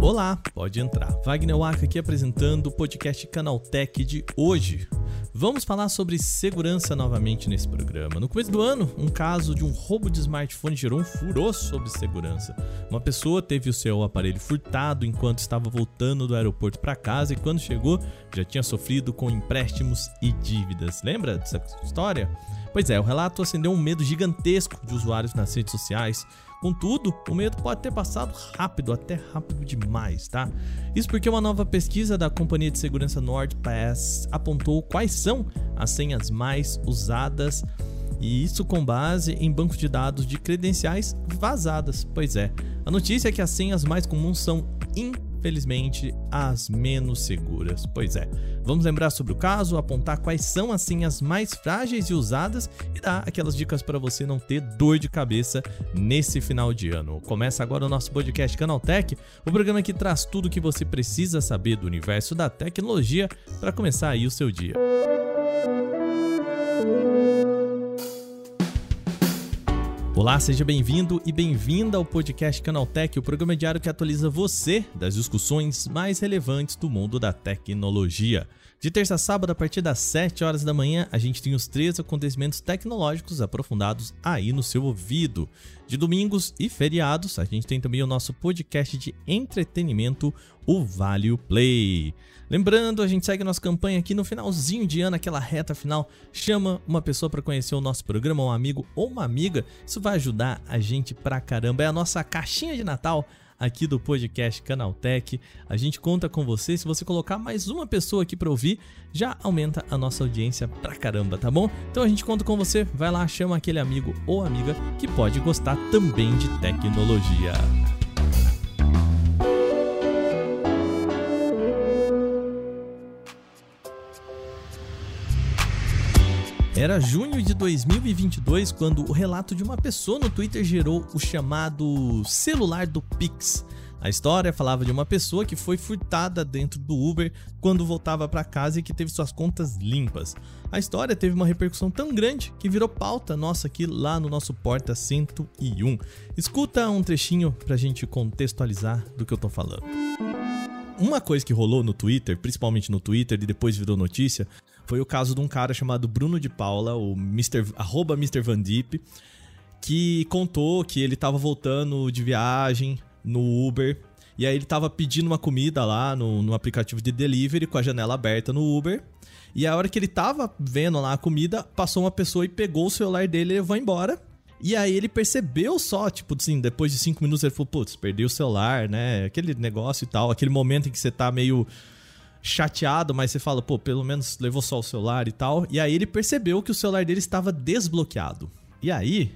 Olá, pode entrar. Wagner Waka aqui apresentando o podcast Canaltech de hoje. Vamos falar sobre segurança novamente nesse programa. No começo do ano, um caso de um roubo de smartphone gerou um furor sobre segurança. Uma pessoa teve o seu aparelho furtado enquanto estava voltando do aeroporto para casa e quando chegou já tinha sofrido com empréstimos e dívidas. Lembra dessa história? Pois é, o relato acendeu um medo gigantesco de usuários nas redes sociais Contudo, o medo pode ter passado rápido, até rápido demais, tá? Isso porque uma nova pesquisa da companhia de segurança NordPass apontou quais são as senhas mais usadas e isso com base em bancos de dados de credenciais vazadas. Pois é, a notícia é que as senhas mais comuns são infelizmente, as menos seguras. Pois é, vamos lembrar sobre o caso, apontar quais são as senhas mais frágeis e usadas e dar aquelas dicas para você não ter dor de cabeça nesse final de ano. Começa agora o nosso podcast Canaltech, o programa que traz tudo o que você precisa saber do universo da tecnologia para começar aí o seu dia. Olá, seja bem-vindo e bem-vinda ao podcast Canaltech, o programa diário que atualiza você das discussões mais relevantes do mundo da tecnologia. De terça a sábado, a partir das 7 horas da manhã, a gente tem os três acontecimentos tecnológicos aprofundados aí no seu ouvido. De domingos e feriados, a gente tem também o nosso podcast de entretenimento, o Value Play. Lembrando, a gente segue nossa campanha aqui no finalzinho de ano, aquela reta final. Chama uma pessoa para conhecer o nosso programa, um amigo ou uma amiga. Isso vai ajudar a gente pra caramba. É a nossa caixinha de Natal aqui do podcast Canaltech. A gente conta com você. Se você colocar mais uma pessoa aqui para ouvir, já aumenta a nossa audiência pra caramba, tá bom? Então a gente conta com você. Vai lá, chama aquele amigo ou amiga que pode gostar também de tecnologia. Era junho de 2022 quando o relato de uma pessoa no Twitter gerou o chamado celular do Pix. A história falava de uma pessoa que foi furtada dentro do Uber quando voltava para casa e que teve suas contas limpas. A história teve uma repercussão tão grande que virou pauta nossa aqui lá no nosso Porta 101. Escuta um trechinho pra gente contextualizar do que eu tô falando. Uma coisa que rolou no Twitter, principalmente no Twitter e depois virou notícia, foi o caso de um cara chamado Bruno de Paula, o Mr. arroba Mr. Van Deep, que contou que ele tava voltando de viagem no Uber. E aí ele tava pedindo uma comida lá no, no aplicativo de delivery com a janela aberta no Uber. E a hora que ele tava vendo lá a comida, passou uma pessoa e pegou o celular dele e levou embora. E aí ele percebeu só, tipo assim, depois de cinco minutos ele falou, putz, perdi o celular, né? Aquele negócio e tal, aquele momento em que você tá meio chateado, mas você fala, pô, pelo menos levou só o celular e tal. E aí ele percebeu que o celular dele estava desbloqueado. E aí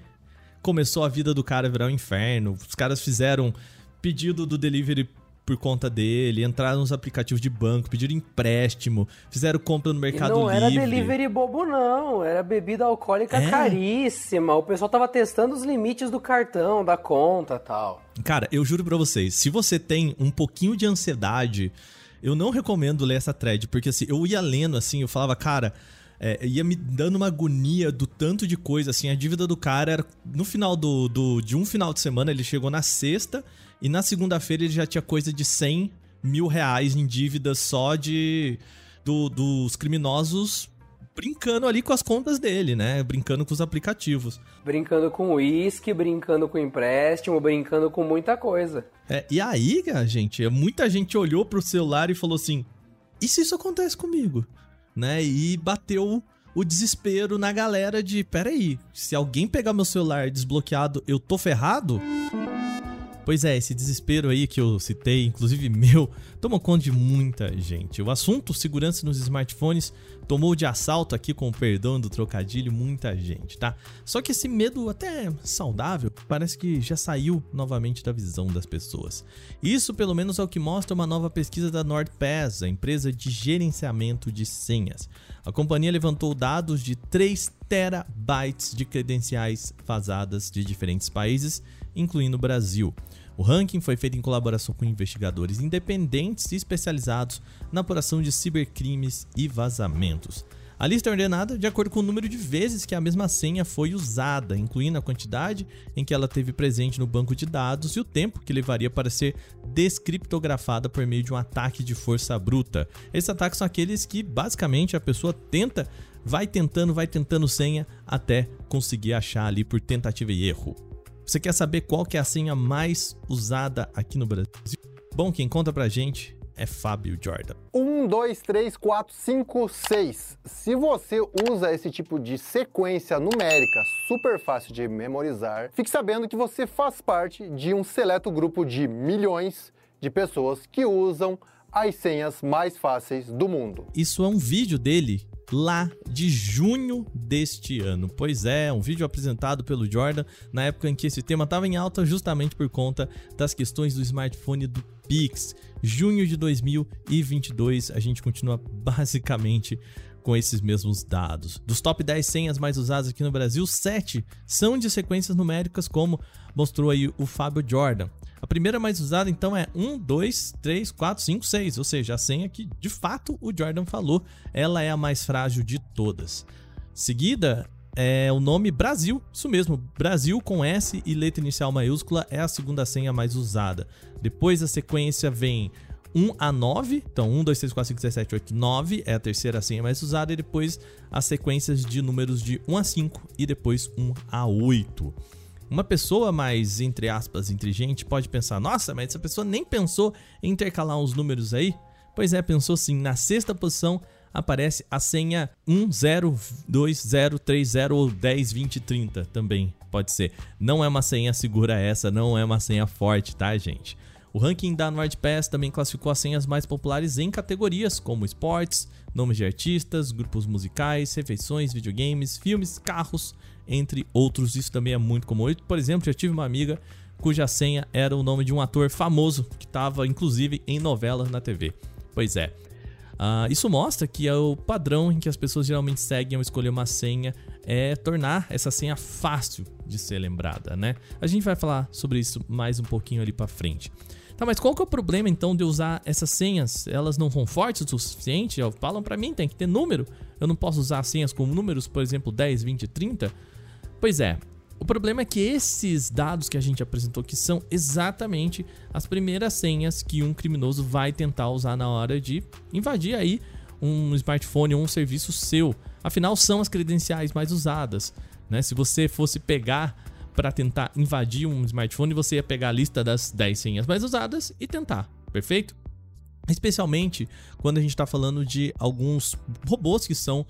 começou a vida do cara virar um inferno. Os caras fizeram pedido do delivery por conta dele, entraram nos aplicativos de banco, pediram empréstimo, fizeram compra no Mercado Livre. Não era delivery bobo, não. Era bebida alcoólica é? caríssima. O pessoal tava testando os limites do cartão, da conta tal. Cara, eu juro pra vocês, se você tem um pouquinho de ansiedade eu não recomendo ler essa thread, porque assim, eu ia lendo assim, eu falava, cara, é, ia me dando uma agonia do tanto de coisa, assim, a dívida do cara era, no final do, do de um final de semana, ele chegou na sexta, e na segunda-feira ele já tinha coisa de 100 mil reais em dívidas só de do, dos criminosos brincando ali com as contas dele, né? Brincando com os aplicativos. Brincando com uísque, brincando com empréstimo, brincando com muita coisa. É, e aí, gente, muita gente olhou pro celular e falou assim: e se isso acontece comigo? Né? E bateu o desespero na galera de: peraí, se alguém pegar meu celular desbloqueado, eu tô ferrado? Pois é, esse desespero aí que eu citei, inclusive meu, tomou conta de muita gente. O assunto segurança nos smartphones tomou de assalto aqui, com o perdão do trocadilho, muita gente, tá? Só que esse medo até saudável parece que já saiu novamente da visão das pessoas. Isso, pelo menos, é o que mostra uma nova pesquisa da NordPass, a empresa de gerenciamento de senhas. A companhia levantou dados de 3 terabytes de credenciais vazadas de diferentes países, incluindo o Brasil. O ranking foi feito em colaboração com investigadores independentes e especializados na apuração de cibercrimes e vazamentos. A lista é ordenada de acordo com o número de vezes que a mesma senha foi usada, incluindo a quantidade em que ela teve presente no banco de dados e o tempo que levaria para ser descriptografada por meio de um ataque de força bruta. Esses ataques são aqueles que basicamente a pessoa tenta, vai tentando, vai tentando senha até conseguir achar ali por tentativa e erro. Você quer saber qual que é a senha mais usada aqui no Brasil? Bom, quem conta pra gente é Fábio Jordan. 1, 2, 3, 4, 5, 6. Se você usa esse tipo de sequência numérica super fácil de memorizar, fique sabendo que você faz parte de um seleto grupo de milhões de pessoas que usam as senhas mais fáceis do mundo. Isso é um vídeo dele lá de junho deste ano. Pois é, um vídeo apresentado pelo Jordan na época em que esse tema estava em alta justamente por conta das questões do smartphone do Pix. Junho de 2022, a gente continua basicamente com esses mesmos dados. Dos top 10 senhas mais usadas aqui no Brasil, 7 são de sequências numéricas, como mostrou aí o Fábio Jordan. A primeira mais usada então é 1, 2, 3, 4, 5, 6, ou seja, a senha que de fato o Jordan falou, ela é a mais frágil de todas. Seguida é o nome Brasil, isso mesmo, Brasil com S e letra inicial maiúscula é a segunda senha mais usada. Depois a sequência vem 1 a 9, então 1, 2, 3, 4, 5, 6, 7, 8, 9 é a terceira senha mais usada, e depois as sequências de números de 1 a 5 e depois 1 a 8. Uma pessoa mais, entre aspas, inteligente pode pensar: nossa, mas essa pessoa nem pensou em intercalar uns números aí? Pois é, pensou sim. Na sexta posição aparece a senha 102030 ou 102030 também pode ser. Não é uma senha segura essa, não é uma senha forte, tá, gente? O ranking da NordPass também classificou as senhas mais populares em categorias como esportes, nomes de artistas, grupos musicais, refeições, videogames, filmes, carros, entre outros. Isso também é muito comum. Eu, por exemplo, já tive uma amiga cuja senha era o nome de um ator famoso que estava inclusive em novelas na TV. Pois é. Uh, isso mostra que é o padrão em que as pessoas geralmente seguem ao escolher uma senha é tornar essa senha fácil de ser lembrada, né? A gente vai falar sobre isso mais um pouquinho ali para frente. Tá, mas qual que é o problema então de usar essas senhas? Elas não são fortes o suficiente? Falam para mim, tem que ter número. Eu não posso usar senhas com números, por exemplo, 10, 20, 30? Pois é, o problema é que esses dados que a gente apresentou aqui são exatamente as primeiras senhas que um criminoso vai tentar usar na hora de invadir aí um smartphone ou um serviço seu. Afinal, são as credenciais mais usadas. Né? Se você fosse pegar para tentar invadir um smartphone, você ia pegar a lista das 10 senhas mais usadas e tentar, perfeito? Especialmente quando a gente está falando de alguns robôs que são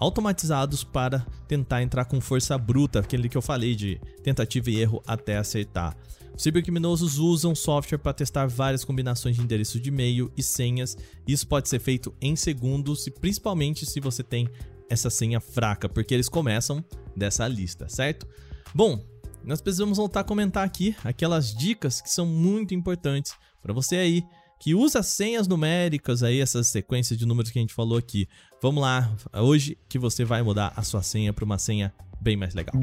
automatizados para tentar entrar com força bruta, aquele que eu falei de tentativa e erro até acertar. Os cibercriminosos usam software para testar várias combinações de endereço de e-mail e senhas. Isso pode ser feito em segundos e principalmente se você tem essa senha fraca, porque eles começam dessa lista, certo? Bom, nós precisamos voltar a comentar aqui aquelas dicas que são muito importantes para você aí que usa senhas numéricas aí, essas sequências de números que a gente falou aqui. Vamos lá, hoje que você vai mudar a sua senha para uma senha bem mais legal.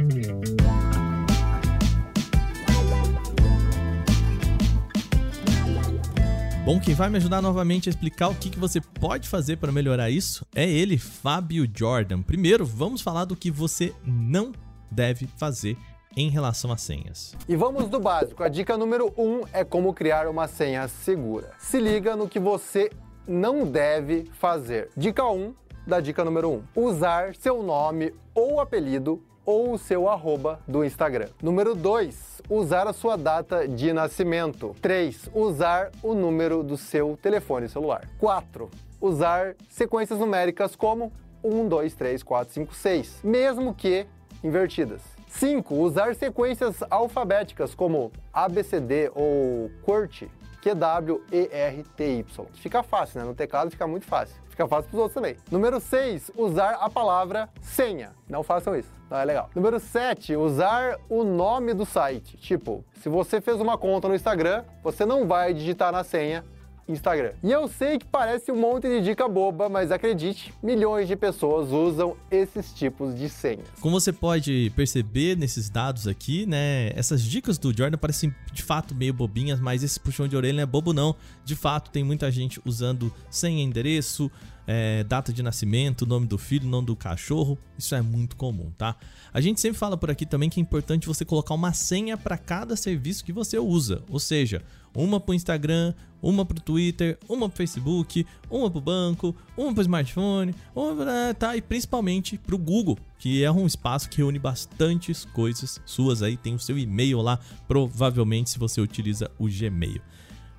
Bom, quem vai me ajudar novamente a explicar o que, que você pode fazer para melhorar isso é ele, Fábio Jordan. Primeiro, vamos falar do que você não deve fazer em relação a senhas. E vamos do básico. A dica número 1 um é como criar uma senha segura. Se liga no que você não deve fazer. Dica 1 um, da dica número 1. Um, usar seu nome ou apelido ou o seu arroba do Instagram. Número 2, usar a sua data de nascimento. 3, usar o número do seu telefone celular. 4, usar sequências numéricas como 1, 2, 3, 4, 5, 6, mesmo que invertidas. 5. Usar sequências alfabéticas como ABCD ou QWERTY, Q-W-E-R-T-Y. Fica fácil, né? No teclado fica muito fácil. Fica fácil para os outros também. Número 6. Usar a palavra senha. Não façam isso, não é legal. Número 7. Usar o nome do site. Tipo, se você fez uma conta no Instagram, você não vai digitar na senha Instagram. E eu sei que parece um monte de dica boba, mas acredite, milhões de pessoas usam esses tipos de senhas. Como você pode perceber nesses dados aqui, né, essas dicas do Jordan parecem de fato meio bobinhas, mas esse puxão de orelha não é bobo não. De fato, tem muita gente usando senha endereço, é, data de nascimento, nome do filho, nome do cachorro. Isso é muito comum, tá? A gente sempre fala por aqui também que é importante você colocar uma senha para cada serviço que você usa. Ou seja, uma para o Instagram, uma para o Twitter, uma para o Facebook, uma para o banco, uma para o smartphone, uma pra, tá, e principalmente para o Google, que é um espaço que reúne bastantes coisas suas aí. Tem o seu e-mail lá, provavelmente se você utiliza o Gmail.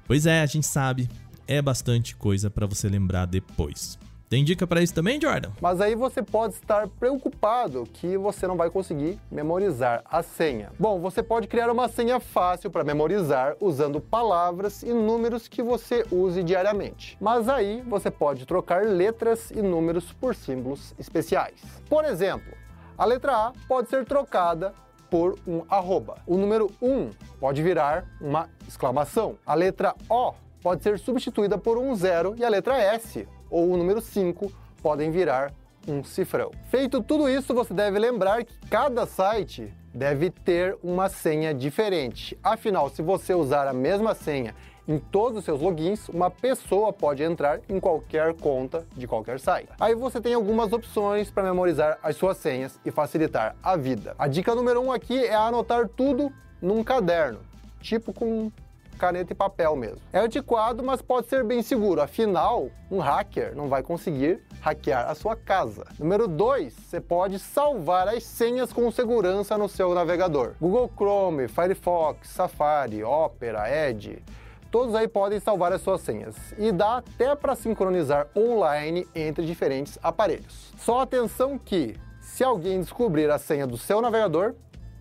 Pois é, a gente sabe, é bastante coisa para você lembrar depois. Tem dica para isso também, Jordan? Mas aí você pode estar preocupado que você não vai conseguir memorizar a senha. Bom, você pode criar uma senha fácil para memorizar usando palavras e números que você use diariamente. Mas aí você pode trocar letras e números por símbolos especiais. Por exemplo, a letra A pode ser trocada por um arroba. O número 1 pode virar uma exclamação. A letra O pode ser substituída por um zero e a letra S ou o número 5 podem virar um cifrão. Feito tudo isso, você deve lembrar que cada site deve ter uma senha diferente. Afinal, se você usar a mesma senha em todos os seus logins, uma pessoa pode entrar em qualquer conta de qualquer site. Aí você tem algumas opções para memorizar as suas senhas e facilitar a vida. A dica número 1 um aqui é anotar tudo num caderno, tipo com caneta e papel mesmo. É antiquado, mas pode ser bem seguro. Afinal, um hacker não vai conseguir hackear a sua casa. Número 2, você pode salvar as senhas com segurança no seu navegador. Google Chrome, Firefox, Safari, Opera, Edge, todos aí podem salvar as suas senhas e dá até para sincronizar online entre diferentes aparelhos. Só atenção que, se alguém descobrir a senha do seu navegador,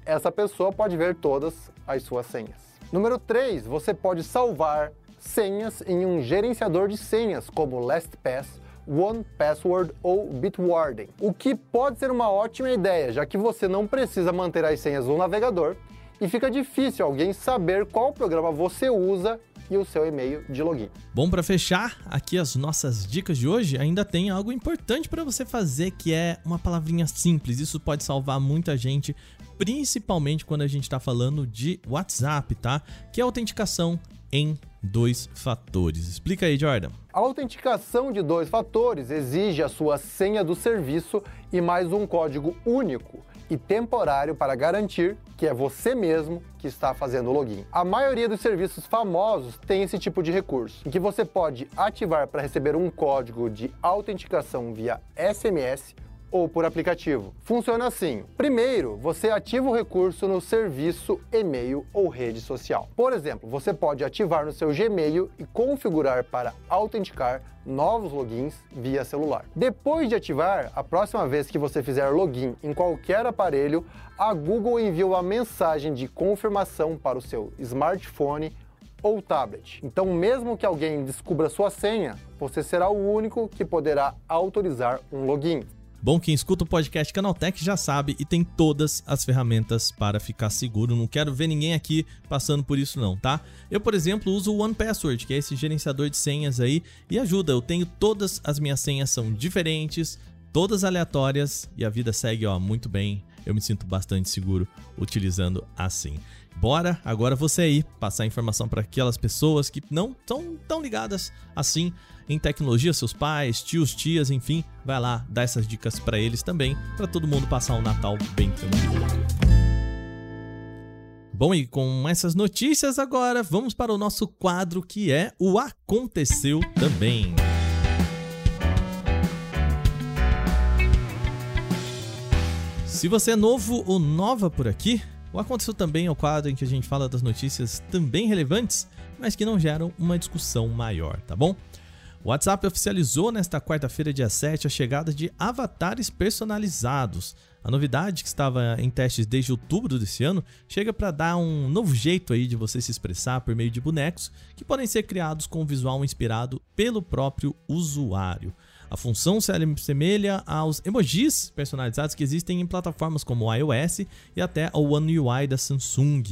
essa pessoa pode ver todas as suas senhas. Número 3, você pode salvar senhas em um gerenciador de senhas como LastPass, OnePassword ou Bitwarden, o que pode ser uma ótima ideia, já que você não precisa manter as senhas no navegador e fica difícil alguém saber qual programa você usa e o seu e-mail de login. Bom, para fechar aqui as nossas dicas de hoje, ainda tem algo importante para você fazer que é uma palavrinha simples. Isso pode salvar muita gente, principalmente quando a gente está falando de WhatsApp, tá? Que é a autenticação em dois fatores. Explica aí, Jordan. A autenticação de dois fatores exige a sua senha do serviço e mais um código único e temporário para garantir que é você mesmo que está fazendo o login. A maioria dos serviços famosos tem esse tipo de recurso, em que você pode ativar para receber um código de autenticação via SMS ou por aplicativo. Funciona assim: primeiro, você ativa o recurso no serviço e-mail ou rede social. Por exemplo, você pode ativar no seu Gmail e configurar para autenticar novos logins via celular. Depois de ativar, a próxima vez que você fizer login em qualquer aparelho, a Google envia uma mensagem de confirmação para o seu smartphone ou tablet. Então, mesmo que alguém descubra sua senha, você será o único que poderá autorizar um login. Bom, quem escuta o podcast Canaltech já sabe e tem todas as ferramentas para ficar seguro. Não quero ver ninguém aqui passando por isso não, tá? Eu, por exemplo, uso o OnePassword, que é esse gerenciador de senhas aí, e ajuda. Eu tenho todas as minhas senhas são diferentes, todas aleatórias e a vida segue, ó, muito bem. Eu me sinto bastante seguro utilizando assim. Bora agora você aí passar informação para aquelas pessoas que não estão tão ligadas assim em tecnologia, seus pais, tios, tias, enfim, vai lá dar essas dicas para eles também, para todo mundo passar um Natal bem tranquilo. Bom, e com essas notícias agora, vamos para o nosso quadro que é o Aconteceu Também. Se você é novo ou nova por aqui, o Aconteceu Também é o quadro em que a gente fala das notícias também relevantes, mas que não geram uma discussão maior, tá bom? O WhatsApp oficializou nesta quarta-feira, dia 7, a chegada de avatares personalizados. A novidade, que estava em testes desde outubro desse ano, chega para dar um novo jeito aí de você se expressar por meio de bonecos que podem ser criados com um visual inspirado pelo próprio usuário. A função se assemelha aos emojis personalizados que existem em plataformas como o iOS e até o One UI da Samsung.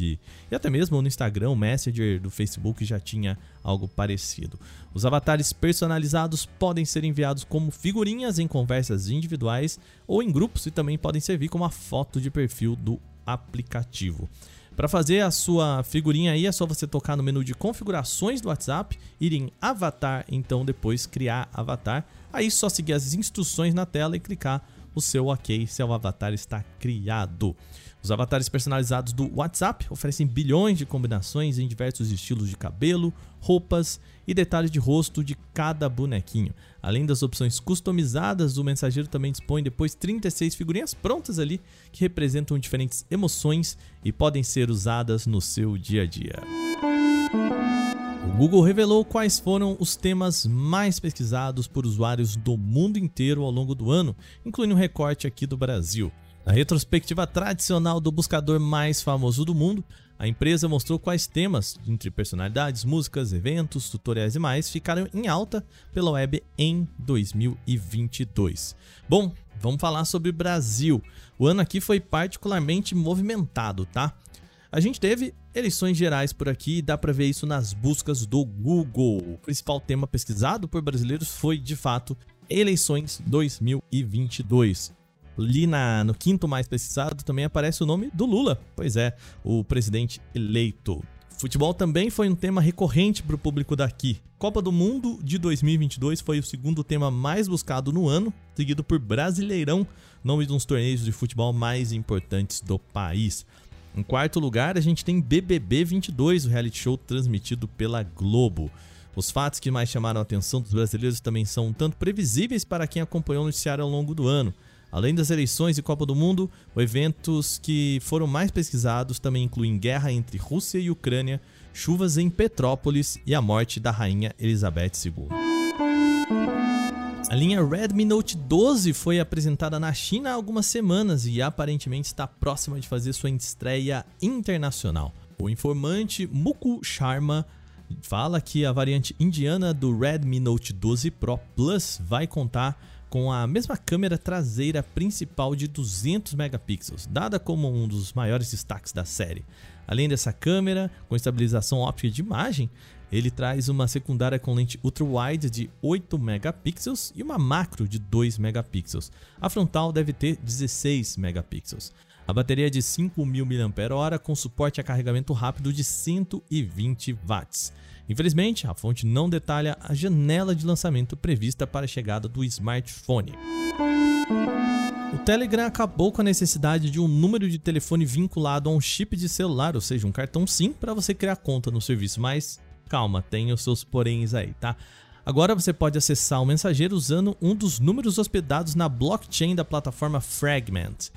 E até mesmo no Instagram, o Messenger do Facebook já tinha algo parecido. Os avatares personalizados podem ser enviados como figurinhas em conversas individuais ou em grupos e também podem servir como a foto de perfil do aplicativo. Para fazer a sua figurinha aí é só você tocar no menu de configurações do WhatsApp, ir em avatar, então depois criar avatar. Aí só seguir as instruções na tela e clicar o seu OK, seu avatar está criado. Os avatares personalizados do WhatsApp oferecem bilhões de combinações em diversos estilos de cabelo, roupas e detalhes de rosto de cada bonequinho. Além das opções customizadas, o mensageiro também dispõe depois 36 figurinhas prontas ali que representam diferentes emoções e podem ser usadas no seu dia a dia. Google revelou quais foram os temas mais pesquisados por usuários do mundo inteiro ao longo do ano, incluindo um recorte aqui do Brasil. Na retrospectiva tradicional do buscador mais famoso do mundo, a empresa mostrou quais temas, entre personalidades, músicas, eventos, tutoriais e mais, ficaram em alta pela web em 2022. Bom, vamos falar sobre Brasil. O ano aqui foi particularmente movimentado, tá? A gente teve eleições gerais por aqui dá para ver isso nas buscas do Google. O principal tema pesquisado por brasileiros foi, de fato, eleições 2022. Ali na, no quinto mais pesquisado também aparece o nome do Lula, pois é, o presidente eleito. Futebol também foi um tema recorrente para o público daqui. Copa do Mundo de 2022 foi o segundo tema mais buscado no ano, seguido por Brasileirão, nome de uns torneios de futebol mais importantes do país. Em quarto lugar, a gente tem BBB 22, o reality show transmitido pela Globo. Os fatos que mais chamaram a atenção dos brasileiros também são um tanto previsíveis para quem acompanhou o noticiário ao longo do ano. Além das eleições e Copa do Mundo, os eventos que foram mais pesquisados também incluem guerra entre Rússia e Ucrânia, chuvas em Petrópolis e a morte da rainha Elizabeth II. A linha Redmi Note 12 foi apresentada na China há algumas semanas e aparentemente está próxima de fazer sua estreia internacional. O informante Muku Sharma fala que a variante indiana do Redmi Note 12 Pro Plus vai contar com a mesma câmera traseira principal de 200 megapixels, dada como um dos maiores destaques da série. Além dessa câmera com estabilização óptica de imagem, ele traz uma secundária com lente ultra-wide de 8 megapixels e uma macro de 2 megapixels. A frontal deve ter 16 megapixels. A bateria é de 5.000 mAh com suporte a carregamento rápido de 120 watts. Infelizmente, a fonte não detalha a janela de lançamento prevista para a chegada do smartphone. O Telegram acabou com a necessidade de um número de telefone vinculado a um chip de celular, ou seja, um cartão SIM, para você criar conta no serviço, mas calma, tem os seus poréns aí, tá? Agora você pode acessar o mensageiro usando um dos números hospedados na blockchain da plataforma Fragment.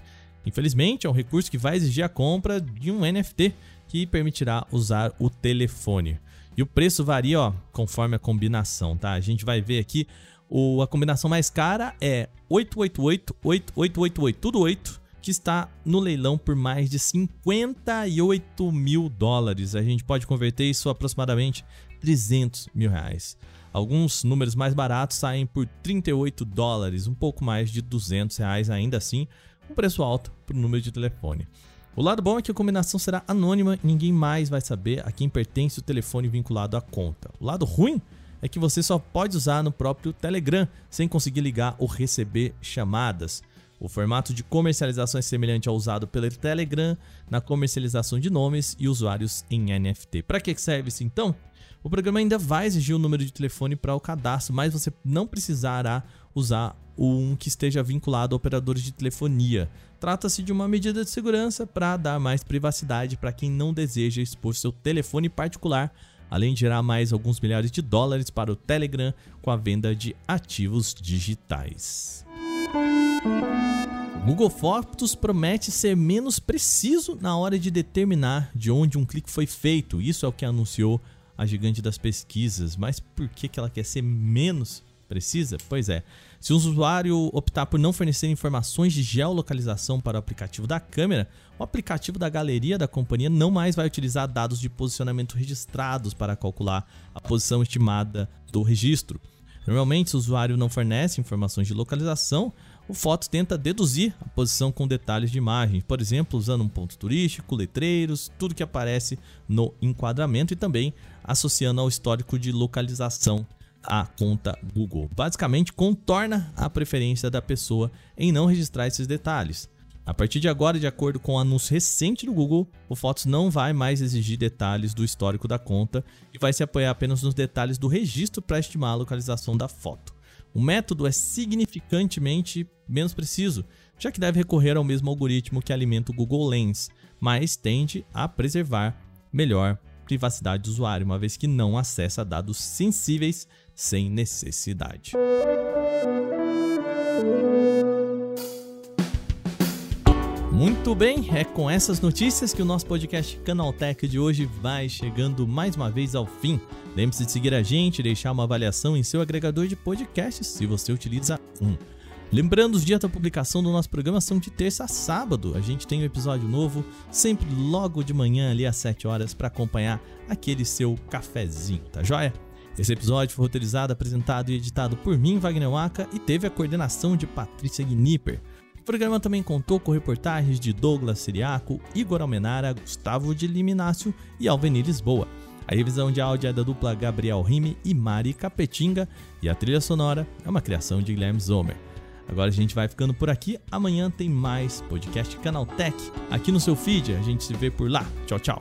Infelizmente, é um recurso que vai exigir a compra de um NFT que permitirá usar o telefone. E o preço varia, ó, conforme a combinação, tá? A gente vai ver aqui, o, a combinação mais cara é 888, 8888, tudo 8, que está no leilão por mais de 58 mil dólares. A gente pode converter isso aproximadamente 300 mil reais. Alguns números mais baratos saem por 38 dólares, um pouco mais de 200 reais ainda assim, um preço alto para o número de telefone. O lado bom é que a combinação será anônima e ninguém mais vai saber a quem pertence o telefone vinculado à conta. O lado ruim é que você só pode usar no próprio Telegram, sem conseguir ligar ou receber chamadas. O formato de comercialização é semelhante ao usado pelo Telegram na comercialização de nomes e usuários em NFT. Para que serve isso então? O programa ainda vai exigir o número de telefone para o cadastro, mas você não precisará usar um que esteja vinculado a operadores de telefonia. Trata-se de uma medida de segurança para dar mais privacidade para quem não deseja expor seu telefone particular, além de gerar mais alguns milhares de dólares para o Telegram com a venda de ativos digitais. Google Fotos promete ser menos preciso na hora de determinar de onde um clique foi feito. Isso é o que anunciou a gigante das pesquisas. Mas por que, que ela quer ser menos precisa? Pois é. Se o usuário optar por não fornecer informações de geolocalização para o aplicativo da câmera, o aplicativo da galeria da companhia não mais vai utilizar dados de posicionamento registrados para calcular a posição estimada do registro. Normalmente, se o usuário não fornece informações de localização, o Fotos tenta deduzir a posição com detalhes de imagem, por exemplo, usando um ponto turístico, letreiros, tudo que aparece no enquadramento e também associando ao histórico de localização a conta Google. Basicamente, contorna a preferência da pessoa em não registrar esses detalhes. A partir de agora, de acordo com o um anúncio recente do Google, o Fotos não vai mais exigir detalhes do histórico da conta e vai se apoiar apenas nos detalhes do registro para estimar a localização da foto. O método é significantemente menos preciso, já que deve recorrer ao mesmo algoritmo que alimenta o Google Lens, mas tende a preservar melhor privacidade do usuário, uma vez que não acessa dados sensíveis sem necessidade. Muito bem, é com essas notícias que o nosso podcast Canaltech de hoje vai chegando mais uma vez ao fim. Lembre-se de seguir a gente e deixar uma avaliação em seu agregador de podcasts se você utiliza um. Lembrando, os dias da publicação do nosso programa são de terça a sábado. A gente tem um episódio novo sempre logo de manhã ali às 7 horas para acompanhar aquele seu cafezinho, tá joia? Esse episódio foi roteirizado, apresentado e editado por mim, Wagner Waka, e teve a coordenação de Patrícia Gnipper programa também contou com reportagens de Douglas Siriaco, Igor Almenara, Gustavo de Liminácio e Alveni Lisboa. A revisão de áudio é da dupla Gabriel Rime e Mari Capetinga e a trilha sonora é uma criação de Guilherme Zomer. Agora a gente vai ficando por aqui. Amanhã tem mais podcast Canal Tech aqui no seu feed. A gente se vê por lá. Tchau, tchau.